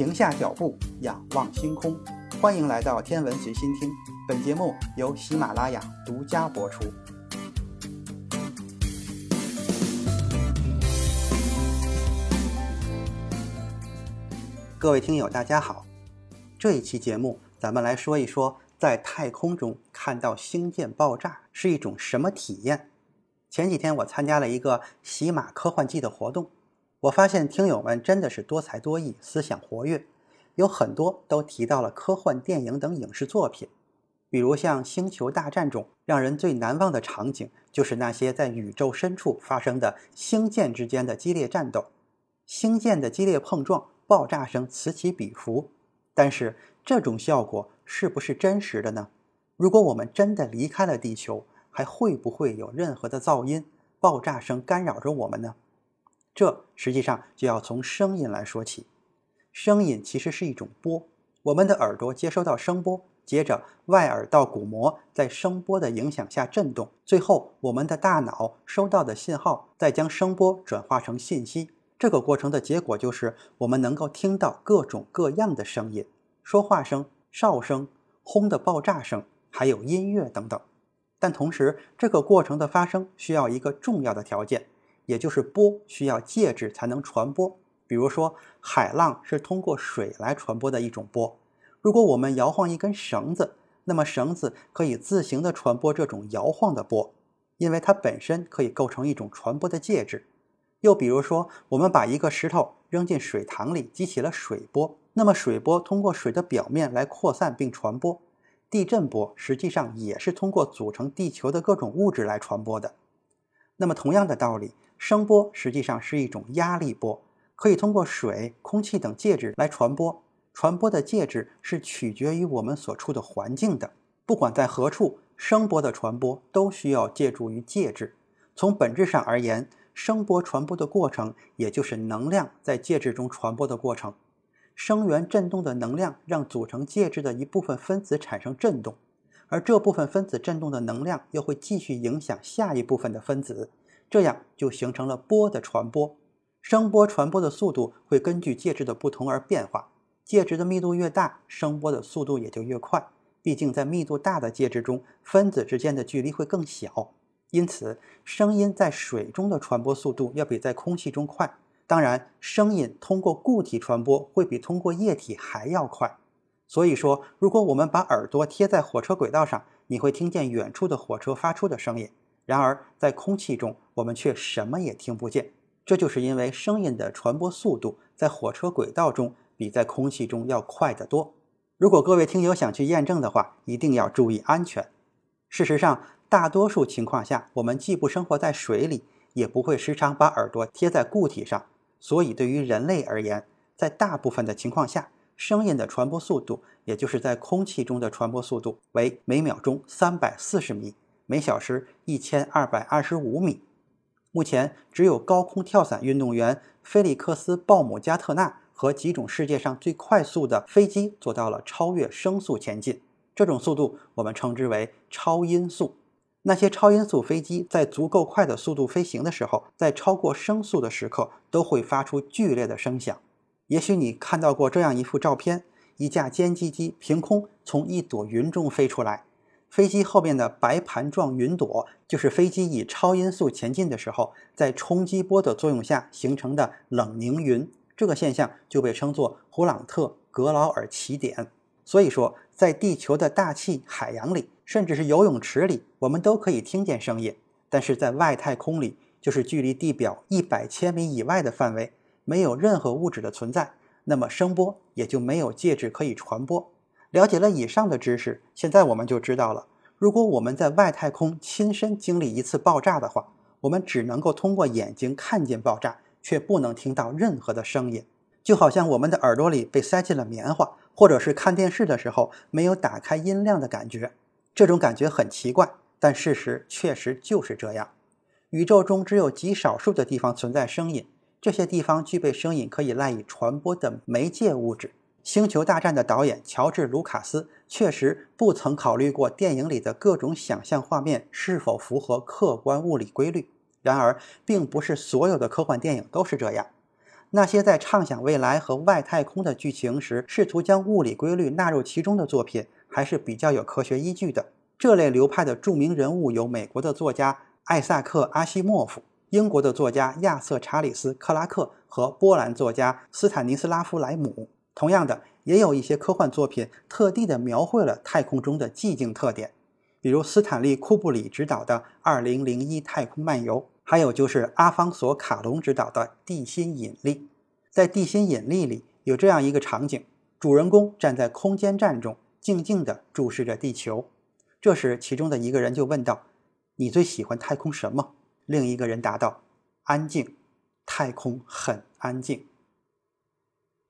停下脚步，仰望星空。欢迎来到天文随心听，本节目由喜马拉雅独家播出。各位听友，大家好。这一期节目，咱们来说一说，在太空中看到星舰爆炸是一种什么体验。前几天我参加了一个喜马科幻季的活动。我发现听友们真的是多才多艺，思想活跃，有很多都提到了科幻电影等影视作品，比如像《星球大战》中，让人最难忘的场景就是那些在宇宙深处发生的星舰之间的激烈战斗，星舰的激烈碰撞，爆炸声此起彼伏。但是这种效果是不是真实的呢？如果我们真的离开了地球，还会不会有任何的噪音、爆炸声干扰着我们呢？这实际上就要从声音来说起。声音其实是一种波，我们的耳朵接收到声波，接着外耳道鼓膜在声波的影响下振动，最后我们的大脑收到的信号再将声波转化成信息。这个过程的结果就是我们能够听到各种各样的声音：说话声、哨声、轰的爆炸声，还有音乐等等。但同时，这个过程的发生需要一个重要的条件。也就是波需要介质才能传播，比如说海浪是通过水来传播的一种波。如果我们摇晃一根绳子，那么绳子可以自行的传播这种摇晃的波，因为它本身可以构成一种传播的介质。又比如说，我们把一个石头扔进水塘里，激起了水波，那么水波通过水的表面来扩散并传播。地震波实际上也是通过组成地球的各种物质来传播的。那么同样的道理。声波实际上是一种压力波，可以通过水、空气等介质来传播。传播的介质是取决于我们所处的环境的。不管在何处，声波的传播都需要借助于介质。从本质上而言，声波传播的过程也就是能量在介质中传播的过程。声源振动的能量让组成介质的一部分分子产生振动，而这部分分子振动的能量又会继续影响下一部分的分子。这样就形成了波的传播，声波传播的速度会根据介质的不同而变化。介质的密度越大，声波的速度也就越快。毕竟在密度大的介质中，分子之间的距离会更小，因此声音在水中的传播速度要比在空气中快。当然，声音通过固体传播会比通过液体还要快。所以说，如果我们把耳朵贴在火车轨道上，你会听见远处的火车发出的声音。然而，在空气中，我们却什么也听不见。这就是因为声音的传播速度在火车轨道中比在空气中要快得多。如果各位听友想去验证的话，一定要注意安全。事实上，大多数情况下，我们既不生活在水里，也不会时常把耳朵贴在固体上。所以，对于人类而言，在大部分的情况下，声音的传播速度，也就是在空气中的传播速度，为每秒钟三百四十米。每小时一千二百二十五米。目前，只有高空跳伞运动员菲利克斯·鲍姆加特纳和几种世界上最快速的飞机做到了超越声速前进。这种速度我们称之为超音速。那些超音速飞机在足够快的速度飞行的时候，在超过声速的时刻都会发出剧烈的声响。也许你看到过这样一幅照片：一架歼击机凭空从一朵云中飞出来。飞机后面的白盘状云朵，就是飞机以超音速前进的时候，在冲击波的作用下形成的冷凝云。这个现象就被称作胡朗特格劳尔奇点。所以说，在地球的大气、海洋里，甚至是游泳池里，我们都可以听见声音。但是在外太空里，就是距离地表一百千米以外的范围，没有任何物质的存在，那么声波也就没有介质可以传播。了解了以上的知识，现在我们就知道了，如果我们在外太空亲身经历一次爆炸的话，我们只能够通过眼睛看见爆炸，却不能听到任何的声音，就好像我们的耳朵里被塞进了棉花，或者是看电视的时候没有打开音量的感觉。这种感觉很奇怪，但事实确实就是这样。宇宙中只有极少数的地方存在声音，这些地方具备声音可以赖以传播的媒介物质。星球大战的导演乔治·卢卡斯确实不曾考虑过电影里的各种想象画面是否符合客观物理规律。然而，并不是所有的科幻电影都是这样。那些在畅想未来和外太空的剧情时，试图将物理规律纳入其中的作品，还是比较有科学依据的。这类流派的著名人物有美国的作家艾萨克·阿西莫夫、英国的作家亚瑟·查理斯·克拉克和波兰作家斯坦尼斯拉夫·莱姆。同样的，也有一些科幻作品特地的描绘了太空中的寂静特点，比如斯坦利·库布里执导的《二零零一太空漫游》。还有就是阿方索·卡隆执导的《地心引力》，在《地心引力》里有这样一个场景：主人公站在空间站中，静静地注视着地球。这时，其中的一个人就问道：“你最喜欢太空什么？”另一个人答道：“安静，太空很安静。”